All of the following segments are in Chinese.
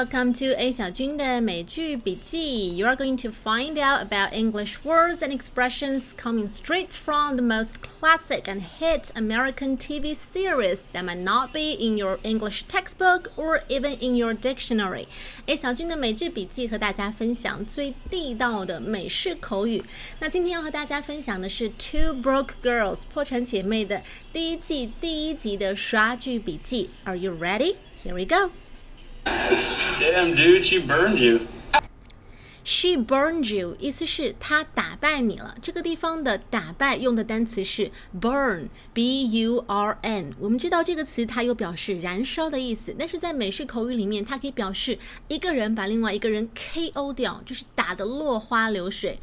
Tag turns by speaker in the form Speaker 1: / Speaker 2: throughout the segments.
Speaker 1: welcome to A 小军的美剧笔记. You are going to find out about English words and expressions coming straight from the most classic and hit American TV series that might not be in your English textbook or even in your dictionary. A 小军的美剧笔记和大家分享最地道的美式口语。那今天要和大家分享的是《Two Broke Girls》破产姐妹的第一季第一集的刷剧笔记. Are you ready? Here we go.
Speaker 2: And she burned you.
Speaker 1: She burned you，意思是她打败你了。这个地方的打败用的单词是 burn，b u r n。我们知道这个词它有表示燃烧的意思，但是在美式口语里面，它可以表示一个人把另外一个人 K.O. 掉，就是打得落花流水。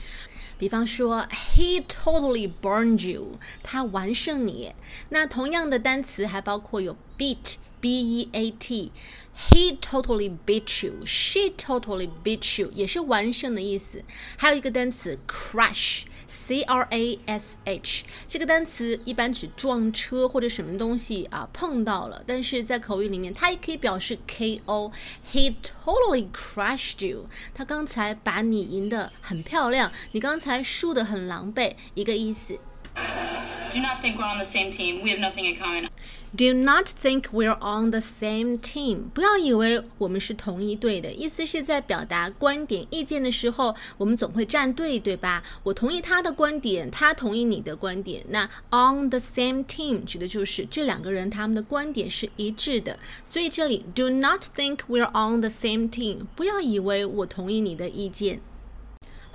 Speaker 1: 比方说，He totally burned you，他完胜你。那同样的单词还包括有 beat。B E A T。He totally beat you. She totally beat you，也是完胜的意思。还有一个单词 crash，C R A S H，这个单词一般指撞车或者什么东西啊碰到了，但是在口语里面它也可以表示 KO。He totally crashed you。他刚才把你赢得很漂亮，你刚才输得很狼狈，一个意思。
Speaker 3: Do not think we're on the same team. We have nothing in common.
Speaker 1: Do not think we're on the same team。不要以为我们是同一队的，意思是在表达观点、意见的时候，我们总会站队，对吧？我同意他的观点，他同意你的观点。那 on the same team 指的就是这两个人他们的观点是一致的。所以这里 do not think we're on the same team。不要以为我同意你的意见。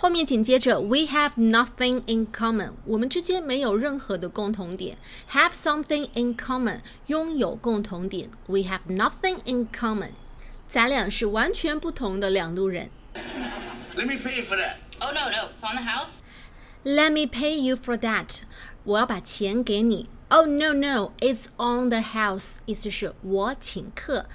Speaker 1: 后面紧接着，we have nothing in common，我们之间没有任何的共同点。have something in common，拥有共同点。we have nothing in common，咱俩是完全不同的两路人。
Speaker 2: Let me pay you for that.
Speaker 3: Oh no, no, it's on the house.
Speaker 1: Let me pay you for that，我要把钱给你。Oh no no, it's on the house，意思是我请客。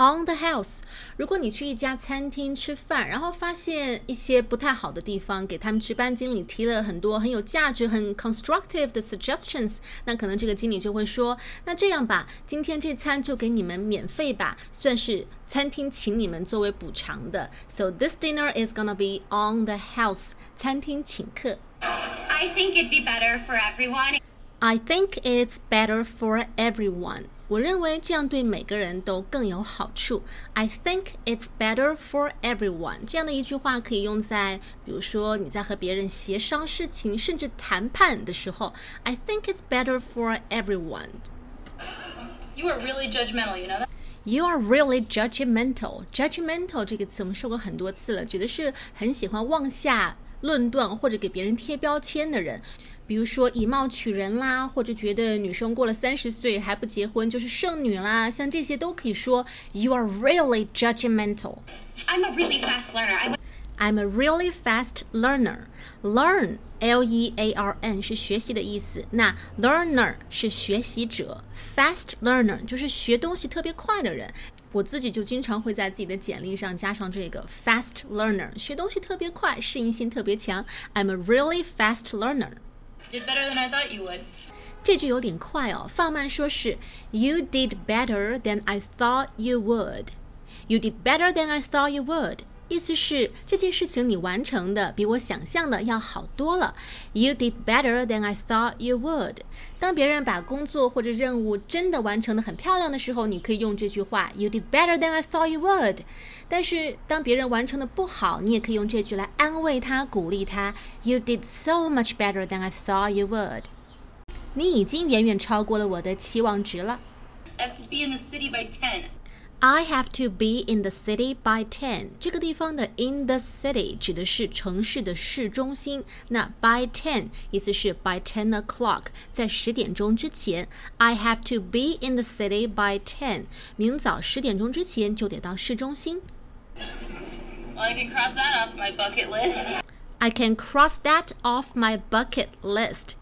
Speaker 1: On the house，如果你去一家餐厅吃饭，然后发现一些不太好的地方，给他们值班经理提了很多很有价值、很 constructive 的 suggestions，那可能这个经理就会说：“那这样吧，今天这餐就给你们免费吧，算是餐厅请你们作为补偿的。So this dinner is gonna be on the house，餐厅请客。
Speaker 3: I think it'd be better for everyone.
Speaker 1: I think it's better for everyone. 我认为这样对每个人都更有好处。I think it's better for everyone。这样的一句话可以用在，比如说你在和别人协商事情，甚至谈判的时候。I think it's better for
Speaker 3: everyone。You are really judgmental, you know that?
Speaker 1: You are really judgmental. Judgmental 这个词我们说过很多次了，指的是很喜欢妄下论断或者给别人贴标签的人。 比如说以貌取人啦，或者觉得女生过了三十岁还不结婚就是剩女啦，像这些都可以说 You are really judgmental.
Speaker 3: I'm a really fast learner. I
Speaker 1: I'm a really fast learner. Learn, L-E-A-R-N 是学习的意思，那 learner 是学习者，fast learner 就是学东西特别快的人。我自己就经常会在自己的简历上加上这个 fast learner，学东西特别快，适应性特别强。I'm a really fast learner.
Speaker 3: did better than I thought you would.
Speaker 1: 这句有点快哦，放慢说是 You did better than I thought you would. You did better than I thought you would. 意思是这件事情你完成的比我想象的要好多了。You did better than I thought you would。当别人把工作或者任务真的完成的很漂亮的时候，你可以用这句话 You did better than I thought you would。但是当别人完成的不好，你也可以用这句来安慰他、鼓励他 You did so much better than I thought you would。你已经远远超过了我的期望值了。
Speaker 3: I have to be in the city by ten.
Speaker 1: I have to be in the city by ten。这个地方的 in the city 指的是城市的市中心。那 by ten 意思是 by ten o'clock，在十点钟之前。I have to be in the city by ten。明早十点钟之前就得到市中心。
Speaker 3: Well, I can cross that off my bucket list.
Speaker 1: I can cross that off my bucket list.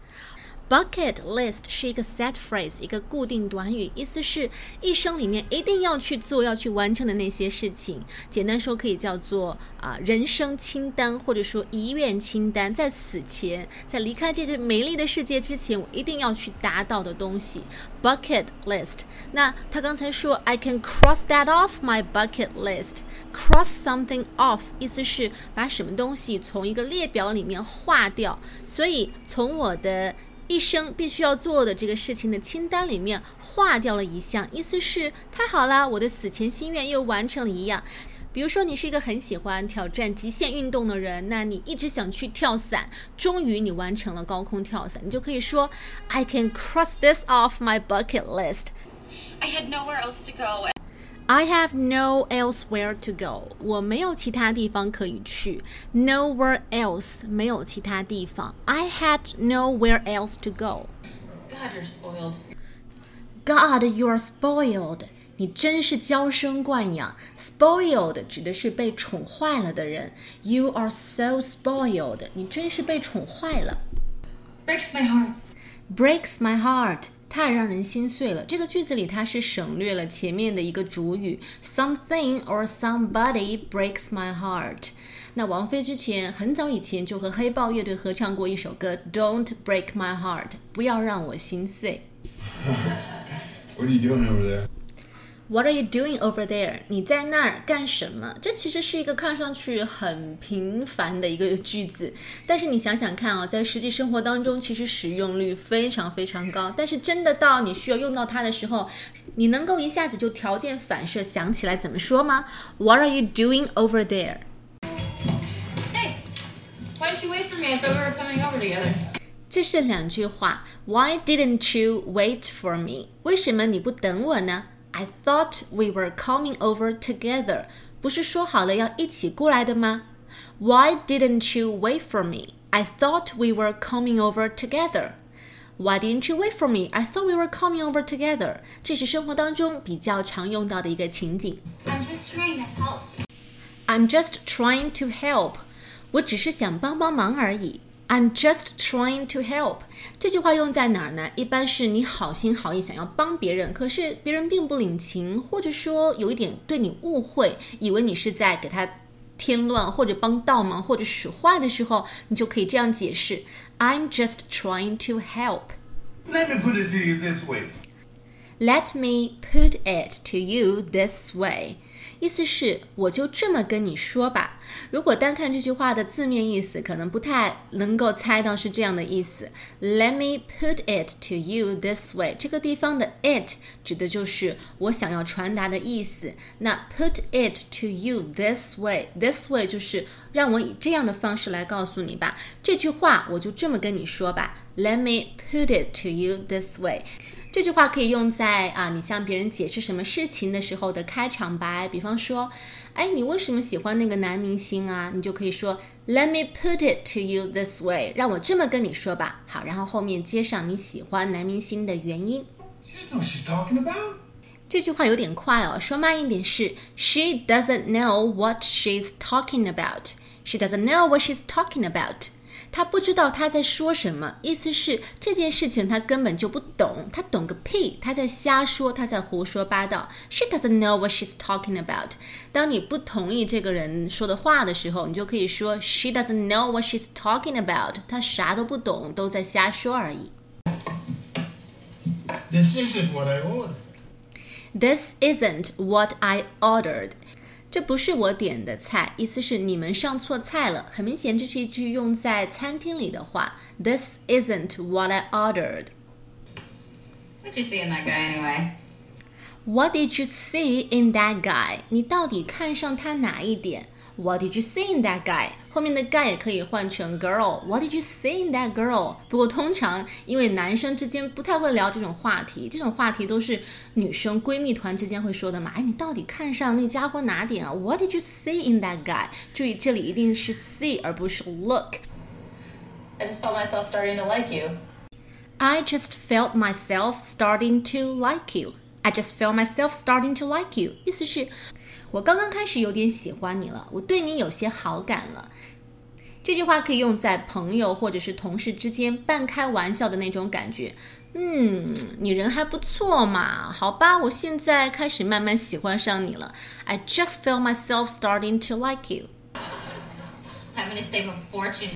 Speaker 1: Bucket list 是一个 set phrase，一个固定短语，意思是一生里面一定要去做、要去完成的那些事情。简单说，可以叫做啊人生清单，或者说遗愿清单。在死前，在离开这个美丽的世界之前，我一定要去达到的东西。Bucket list。那他刚才说，I can cross that off my bucket list。Cross something off，意思是把什么东西从一个列表里面划掉。所以从我的一生必须要做的这个事情的清单里面划掉了一项，意思是太好啦，我的死前心愿又完成了一样。比如说，你是一个很喜欢挑战极限运动的人，那你一直想去跳伞，终于你完成了高空跳伞，你就可以说，I can cross this off my bucket list.
Speaker 3: I had nowhere else to go.
Speaker 1: I have no elsewhere to go. 我没有其他地方可以去。Nowhere else 没有其他地方。I had nowhere else to go.
Speaker 3: God, you're spoiled.
Speaker 1: God, you are spoiled. 你真是娇生惯养。Spoiled 指的是被宠坏了的人。You are so spoiled. 你真是被宠坏了。
Speaker 3: Breaks my heart.
Speaker 1: Breaks my heart. 太让人心碎了。这个句子里，它是省略了前面的一个主语，something or somebody breaks my heart。那王菲之前很早以前就和黑豹乐队合唱过一首歌，Don't break my heart，不要让我心碎。
Speaker 4: What are you do?
Speaker 1: What are you doing over there？你在那儿干什么？这其实是一个看上去很平凡的一个句子，但是你想想看啊，在实际生活当中，其实使用率非常非常高。但是真的到你需要用到它的时候，你能够一下子就条件反射想起来怎么说吗？What are you doing over
Speaker 3: there？Hey, why didn't you wait for me? I thought we were coming over together.
Speaker 1: 这是两句话。Why didn't you wait for me？为什么你不等我呢 ？I thought we were coming over together。不是说好了要一起过来的吗？Why didn't you wait for me? I thought we were coming over together. Why didn't you wait for me? I thought we were coming over together. 这是生活当中比较常用到的一个情景。
Speaker 3: I'm just trying to help.
Speaker 1: I'm just trying to help. 我只是想帮帮忙而已。 I'm just trying to help. 这句话用在哪儿呢？一般是你好心好意想要帮别人，可是别人并不领情，或者说有一点对你误会，以为你是在给他添乱，或者帮倒忙，或者使坏的时候，你就可以这样解释：I'm just trying to help.
Speaker 5: Let me put it to you this way.
Speaker 1: Let me put it to you this way. 意思是我就这么跟你说吧。如果单看这句话的字面意思，可能不太能够猜到是这样的意思。Let me put it to you this way，这个地方的 it 指的就是我想要传达的意思。那 put it to you this way，this way 就是让我以这样的方式来告诉你吧。这句话我就这么跟你说吧。Let me put it to you this way。这句话可以用在啊，你向别人解释什么事情的时候的开场白。比方说，哎，你为什么喜欢那个男明星啊？你就可以说，Let me put it to you this way，让我这么跟你说吧。好，然后后面接上你喜欢男明星的原因。这句话有点快哦，说慢一点是，She doesn't know what she's talking about. She doesn't know what she's talking about. 她不知道她在说什么，意思是这件事情她根本就不懂，她懂个屁，她在瞎说，她在胡说八道。She doesn't know what she's talking about. 当你不同意这个人说的话的时候，你就可以说 She doesn't know what she's talking about. 她啥都不懂，都在瞎说而已。
Speaker 5: This isn't what I ordered.
Speaker 1: This isn't what I ordered. 这不是我点的菜，意思是你们上错菜了。很明显，这是一句用在餐厅里的话。This isn't what I ordered.
Speaker 3: What'd you see in that guy anyway?
Speaker 1: What did you see in that guy? 你到底看上他哪一点 ？What did you see in that guy？后面的 guy 也可以换成 girl。What did you see in that girl？不过通常因为男生之间不太会聊这种话题，这种话题都是女生闺蜜团之间会说的嘛。哎，你到底看上那家伙哪点啊？What did you see in that guy？注意这里一定是 see 而不是 look。
Speaker 3: I just felt myself starting to like you.
Speaker 1: I just felt myself starting to like you. I just felt myself starting to like you. 意思是，我刚刚开始有点喜欢你了，我对你有些好感了。这句话可以用在朋友或者是同事之间半开玩笑的那种感觉。嗯，你人还不错嘛，好吧，我现在开始慢慢喜欢上你了。I just feel myself starting to like you.
Speaker 3: I'm gonna save a fortune.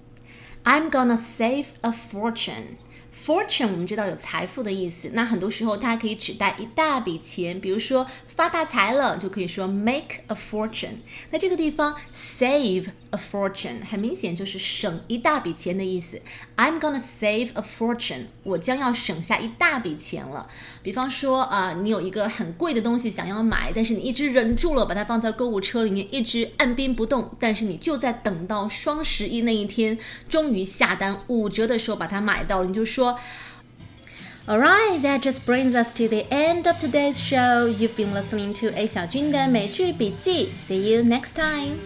Speaker 1: I'm gonna save a fortune. Fortune 我们知道有财富的意思，那很多时候它可以指代一大笔钱，比如说发大财了，就可以说 make a fortune。那这个地方 save a fortune 很明显就是省一大笔钱的意思。I'm gonna save a fortune，我将要省下一大笔钱了。比方说啊、你有一个很贵的东西想要买，但是你一直忍住了，把它放在购物车里面，一直按兵不动，但是你就在等到双十一那一天，终于下单五折的时候把它买到了，你就说说。Alright, that just brings us to the end of today's show. You've been listening to A 小军的美剧笔记. See you next time.